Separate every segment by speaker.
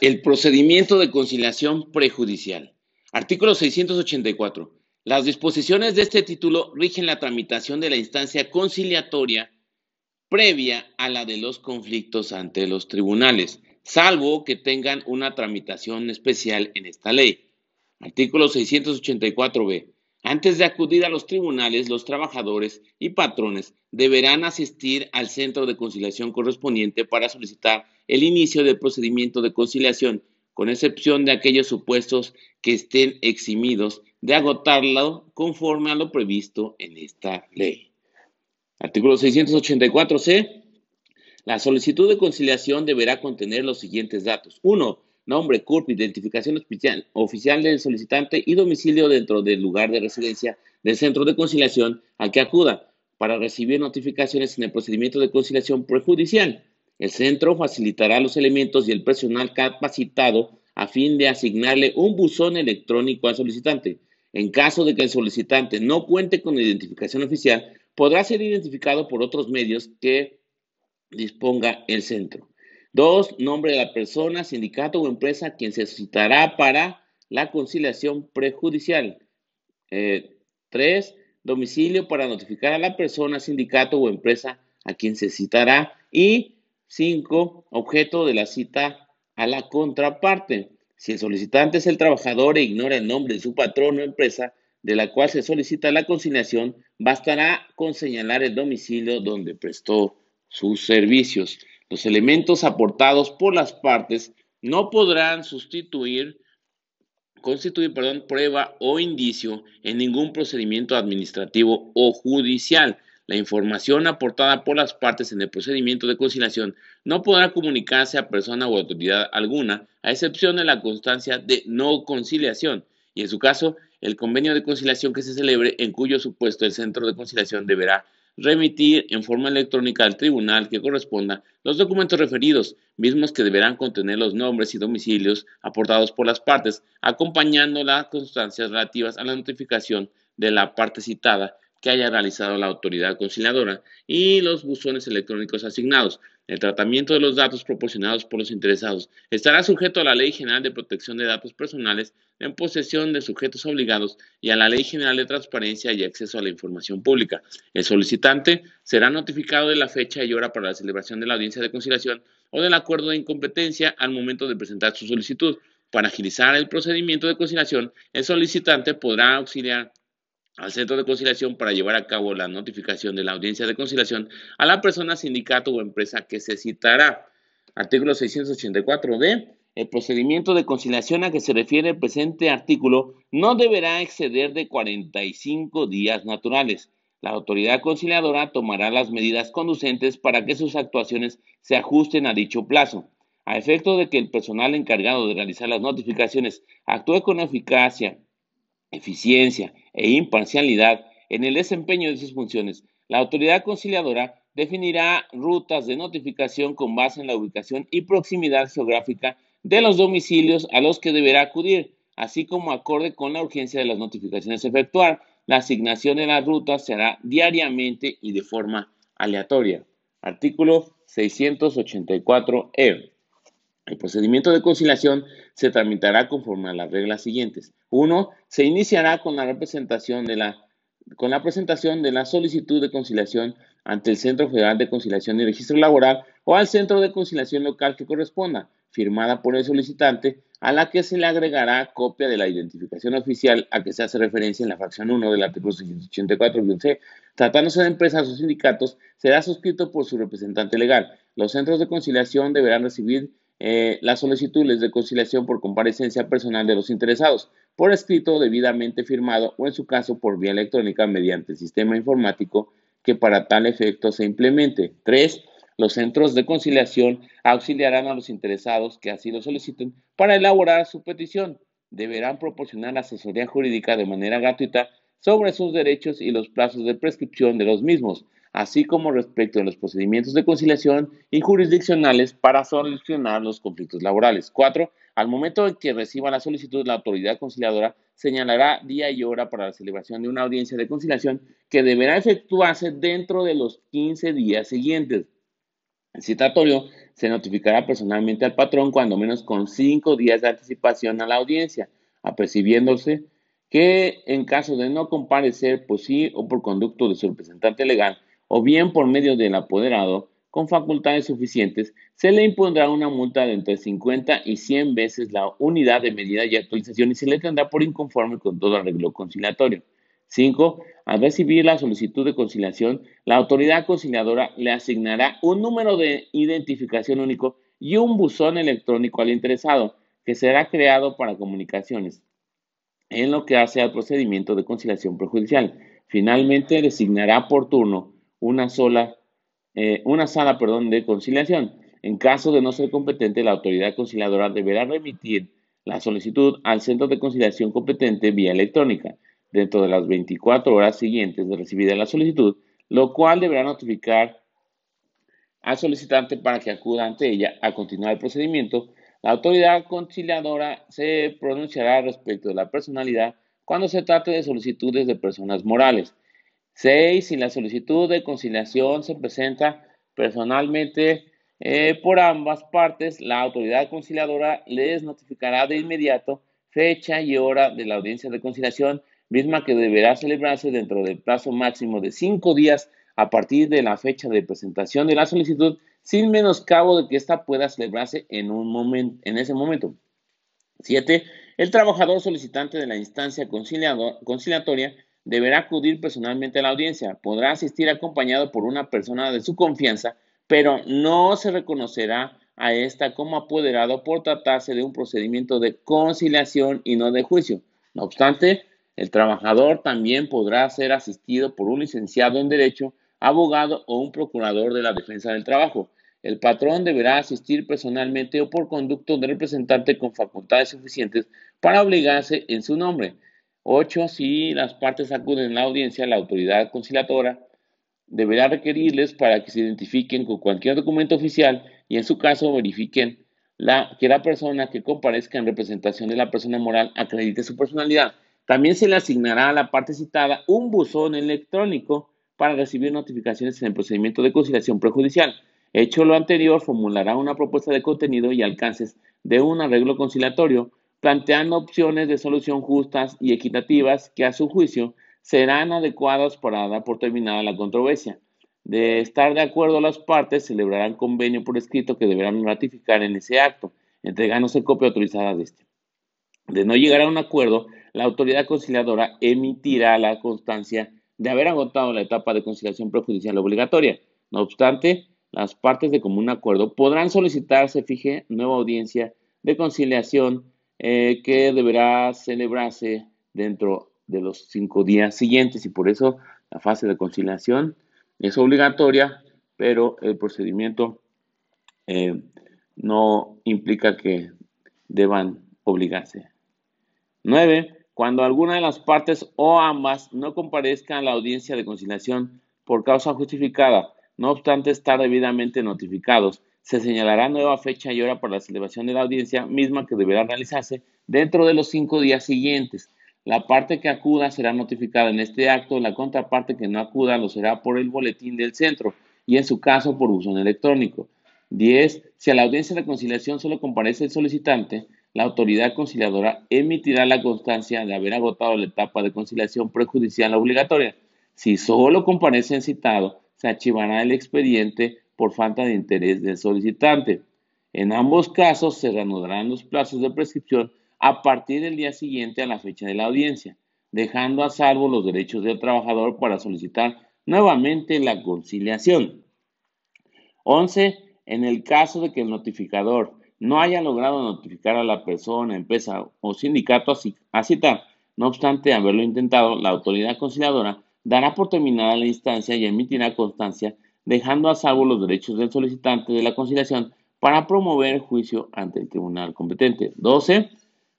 Speaker 1: El procedimiento de conciliación prejudicial. Artículo 684. Las disposiciones de este título rigen la tramitación de la instancia conciliatoria previa a la de los conflictos ante los tribunales, salvo que tengan una tramitación especial en esta ley. Artículo 684b. Antes de acudir a los tribunales, los trabajadores y patrones deberán asistir al centro de conciliación correspondiente para solicitar el inicio del procedimiento de conciliación, con excepción de aquellos supuestos que estén eximidos de agotarlo conforme a lo previsto en esta ley. Artículo 684c. La solicitud de conciliación deberá contener los siguientes datos. 1 nombre, CURP, identificación oficial, oficial del solicitante y domicilio dentro del lugar de residencia del centro de conciliación al que acuda para recibir notificaciones en el procedimiento de conciliación prejudicial. El centro facilitará los elementos y el personal capacitado a fin de asignarle un buzón electrónico al solicitante. En caso de que el solicitante no cuente con identificación oficial, podrá ser identificado por otros medios que disponga el centro. Dos, nombre de la persona, sindicato o empresa quien se citará para la conciliación prejudicial. Eh, tres, domicilio para notificar a la persona, sindicato o empresa a quien se citará. Y cinco, objeto de la cita a la contraparte. Si el solicitante es el trabajador e ignora el nombre de su patrón o empresa de la cual se solicita la conciliación, bastará con señalar el domicilio donde prestó sus servicios. Los elementos aportados por las partes no podrán sustituir, constituir perdón, prueba o indicio en ningún procedimiento administrativo o judicial. La información aportada por las partes en el procedimiento de conciliación no podrá comunicarse a persona o autoridad alguna, a excepción de la constancia de no conciliación, y en su caso, el convenio de conciliación que se celebre, en cuyo supuesto el centro de conciliación deberá remitir en forma electrónica al tribunal que corresponda los documentos referidos, mismos que deberán contener los nombres y domicilios aportados por las partes, acompañando las constancias relativas a la notificación de la parte citada que haya realizado la autoridad conciliadora y los buzones electrónicos asignados. El tratamiento de los datos proporcionados por los interesados estará sujeto a la Ley General de Protección de Datos Personales en posesión de sujetos obligados y a la Ley General de Transparencia y Acceso a la Información Pública. El solicitante será notificado de la fecha y hora para la celebración de la audiencia de conciliación o del acuerdo de incompetencia al momento de presentar su solicitud. Para agilizar el procedimiento de conciliación, el solicitante podrá auxiliar al centro de conciliación para llevar a cabo la notificación de la audiencia de conciliación a la persona, sindicato o empresa que se citará. Artículo 684d. El procedimiento de conciliación a que se refiere el presente artículo no deberá exceder de 45 días naturales. La autoridad conciliadora tomará las medidas conducentes para que sus actuaciones se ajusten a dicho plazo. A efecto de que el personal encargado de realizar las notificaciones actúe con eficacia eficiencia e imparcialidad en el desempeño de sus funciones, la autoridad conciliadora definirá rutas de notificación con base en la ubicación y proximidad geográfica de los domicilios a los que deberá acudir, así como acorde con la urgencia de las notificaciones efectuar. La asignación de las rutas se hará diariamente y de forma aleatoria. Artículo 684e. El procedimiento de conciliación se tramitará conforme a las reglas siguientes. Uno, se iniciará con la representación de la presentación de la solicitud de conciliación ante el Centro Federal de Conciliación y Registro Laboral o al Centro de Conciliación Local que corresponda, firmada por el solicitante, a la que se le agregará copia de la identificación oficial a que se hace referencia en la fracción 1 del artículo 684-C. Tratándose de empresas o sindicatos, será suscrito por su representante legal. Los centros de conciliación deberán recibir eh, las solicitudes de conciliación por comparecencia personal de los interesados, por escrito debidamente firmado o en su caso por vía electrónica mediante el sistema informático que para tal efecto se implemente. 3. Los centros de conciliación auxiliarán a los interesados que así lo soliciten para elaborar su petición. Deberán proporcionar asesoría jurídica de manera gratuita sobre sus derechos y los plazos de prescripción de los mismos así como respecto a los procedimientos de conciliación y jurisdiccionales para solucionar los conflictos laborales. Cuatro, al momento en que reciba la solicitud, la autoridad conciliadora señalará día y hora para la celebración de una audiencia de conciliación que deberá efectuarse dentro de los 15 días siguientes. El citatorio se notificará personalmente al patrón cuando menos con cinco días de anticipación a la audiencia, apercibiéndose que en caso de no comparecer por sí o por conducto de su representante legal, o bien por medio del apoderado, con facultades suficientes, se le impondrá una multa de entre 50 y 100 veces la unidad de medida y actualización y se le tendrá por inconforme con todo arreglo conciliatorio. 5. Al recibir la solicitud de conciliación, la autoridad conciliadora le asignará un número de identificación único y un buzón electrónico al interesado, que será creado para comunicaciones, en lo que hace al procedimiento de conciliación prejudicial. Finalmente, designará por turno una sola eh, una sala perdón, de conciliación. En caso de no ser competente, la autoridad conciliadora deberá remitir la solicitud al centro de conciliación competente vía electrónica dentro de las 24 horas siguientes de recibida la solicitud, lo cual deberá notificar al solicitante para que acuda ante ella a continuar el procedimiento. La autoridad conciliadora se pronunciará respecto de la personalidad cuando se trate de solicitudes de personas morales. 6. Si la solicitud de conciliación se presenta personalmente eh, por ambas partes, la autoridad conciliadora les notificará de inmediato fecha y hora de la audiencia de conciliación, misma que deberá celebrarse dentro del plazo máximo de cinco días a partir de la fecha de presentación de la solicitud, sin menoscabo de que ésta pueda celebrarse en, un en ese momento. 7. El trabajador solicitante de la instancia conciliatoria deberá acudir personalmente a la audiencia. Podrá asistir acompañado por una persona de su confianza, pero no se reconocerá a esta como apoderado por tratarse de un procedimiento de conciliación y no de juicio. No obstante, el trabajador también podrá ser asistido por un licenciado en Derecho, abogado o un procurador de la defensa del trabajo. El patrón deberá asistir personalmente o por conducto de representante con facultades suficientes para obligarse en su nombre. 8. Si las partes acuden a la audiencia, la autoridad conciliadora deberá requerirles para que se identifiquen con cualquier documento oficial y en su caso verifiquen la, que la persona que comparezca en representación de la persona moral acredite su personalidad. También se le asignará a la parte citada un buzón electrónico para recibir notificaciones en el procedimiento de conciliación prejudicial. Hecho lo anterior, formulará una propuesta de contenido y alcances de un arreglo conciliatorio planteando opciones de solución justas y equitativas que a su juicio serán adecuadas para dar por terminada la controversia. De estar de acuerdo las partes, celebrarán convenio por escrito que deberán ratificar en ese acto, entregándose copia autorizada de este. De no llegar a un acuerdo, la autoridad conciliadora emitirá la constancia de haber agotado la etapa de conciliación prejudicial obligatoria. No obstante, las partes de común acuerdo podrán solicitar se fije nueva audiencia de conciliación eh, que deberá celebrarse dentro de los cinco días siguientes y por eso la fase de conciliación es obligatoria, pero el procedimiento eh, no implica que deban obligarse. 9. Cuando alguna de las partes o ambas no comparezcan a la audiencia de conciliación por causa justificada, no obstante estar debidamente notificados, se señalará nueva fecha y hora para la celebración de la audiencia misma que deberá realizarse dentro de los cinco días siguientes. La parte que acuda será notificada en este acto, la contraparte que no acuda lo será por el boletín del centro y en su caso por uso electrónico. 10. Si a la audiencia de conciliación solo comparece el solicitante, la autoridad conciliadora emitirá la constancia de haber agotado la etapa de conciliación prejudicial obligatoria. Si solo comparece el citado, se archivará el expediente por falta de interés del solicitante. En ambos casos se reanudarán los plazos de prescripción a partir del día siguiente a la fecha de la audiencia, dejando a salvo los derechos del trabajador para solicitar nuevamente la conciliación. 11. En el caso de que el notificador no haya logrado notificar a la persona, empresa o sindicato a citar, no obstante haberlo intentado, la autoridad conciliadora dará por terminada la instancia y emitirá constancia dejando a salvo los derechos del solicitante de la conciliación para promover juicio ante el tribunal competente. 12.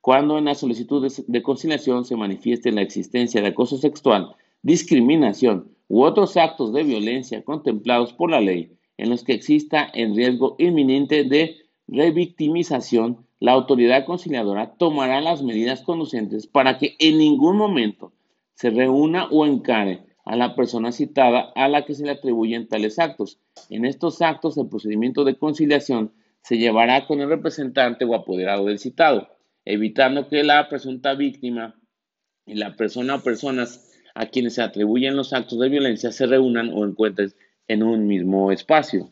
Speaker 1: Cuando en la solicitud de conciliación se manifieste la existencia de acoso sexual, discriminación u otros actos de violencia contemplados por la ley en los que exista el riesgo inminente de revictimización, la autoridad conciliadora tomará las medidas conducentes para que en ningún momento se reúna o encare a la persona citada a la que se le atribuyen tales actos. En estos actos, el procedimiento de conciliación se llevará con el representante o apoderado del citado, evitando que la presunta víctima y la persona o personas a quienes se atribuyen los actos de violencia se reúnan o encuentren en un mismo espacio.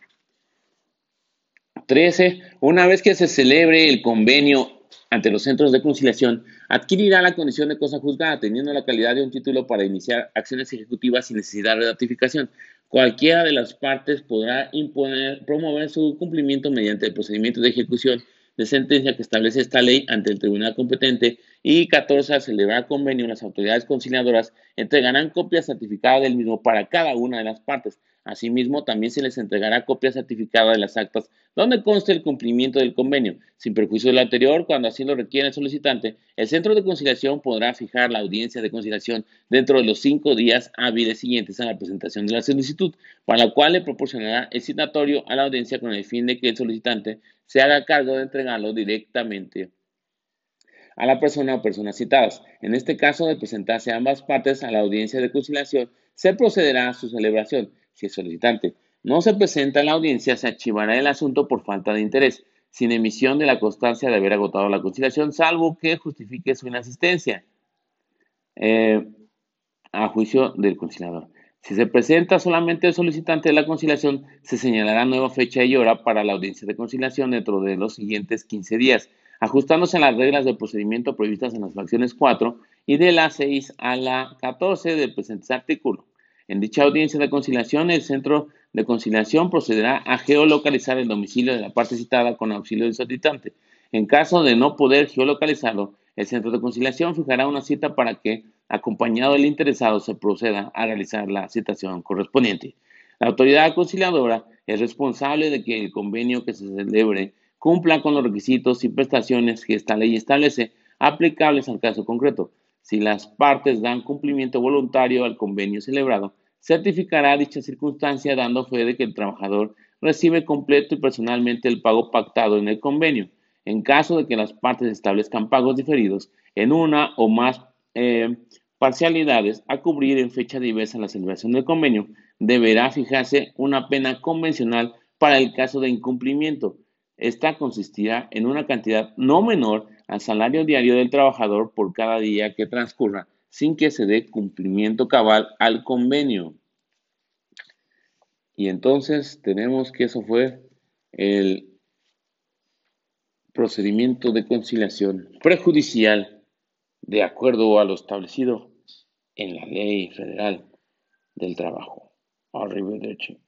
Speaker 1: 13. Una vez que se celebre el convenio ante los centros de conciliación, adquirirá la condición de cosa juzgada, teniendo la calidad de un título para iniciar acciones ejecutivas sin necesidad de ratificación. Cualquiera de las partes podrá imponer, promover su cumplimiento mediante el procedimiento de ejecución de sentencia que establece esta ley ante el tribunal competente y 14 al celebrar convenio las autoridades conciliadoras entregarán copia certificada del mismo para cada una de las partes Asimismo, también se les entregará copia certificada de las actas donde conste el cumplimiento del convenio. Sin perjuicio de lo anterior, cuando así lo requiera el solicitante, el centro de conciliación podrá fijar la audiencia de conciliación dentro de los cinco días hábiles siguientes a la presentación de la solicitud, para la cual le proporcionará el citatorio a la audiencia con el fin de que el solicitante se haga cargo de entregarlo directamente a la persona o personas citadas. En este caso, de presentarse ambas partes a la audiencia de conciliación, se procederá a su celebración si el solicitante no se presenta en la audiencia, se archivará el asunto por falta de interés, sin emisión de la constancia de haber agotado la conciliación, salvo que justifique su inasistencia eh, a juicio del conciliador. Si se presenta solamente el solicitante de la conciliación, se señalará nueva fecha y hora para la audiencia de conciliación dentro de los siguientes 15 días, ajustándose a las reglas del procedimiento previstas en las fracciones 4 y de la 6 a la 14 del presente artículo. En dicha audiencia de conciliación, el centro de conciliación procederá a geolocalizar el domicilio de la parte citada con auxilio del solicitante. En caso de no poder geolocalizarlo, el centro de conciliación fijará una cita para que, acompañado del interesado, se proceda a realizar la citación correspondiente. La autoridad conciliadora es responsable de que el convenio que se celebre cumpla con los requisitos y prestaciones que esta ley establece aplicables al caso concreto. Si las partes dan cumplimiento voluntario al convenio celebrado, certificará dicha circunstancia dando fe de que el trabajador recibe completo y personalmente el pago pactado en el convenio. En caso de que las partes establezcan pagos diferidos en una o más eh, parcialidades a cubrir en fecha diversa la celebración del convenio, deberá fijarse una pena convencional para el caso de incumplimiento. Esta consistirá en una cantidad no menor al salario diario del trabajador por cada día que transcurra sin que se dé cumplimiento cabal al convenio. Y entonces tenemos que eso fue el procedimiento de conciliación prejudicial de acuerdo a lo establecido en la ley federal del trabajo. Arrivederci.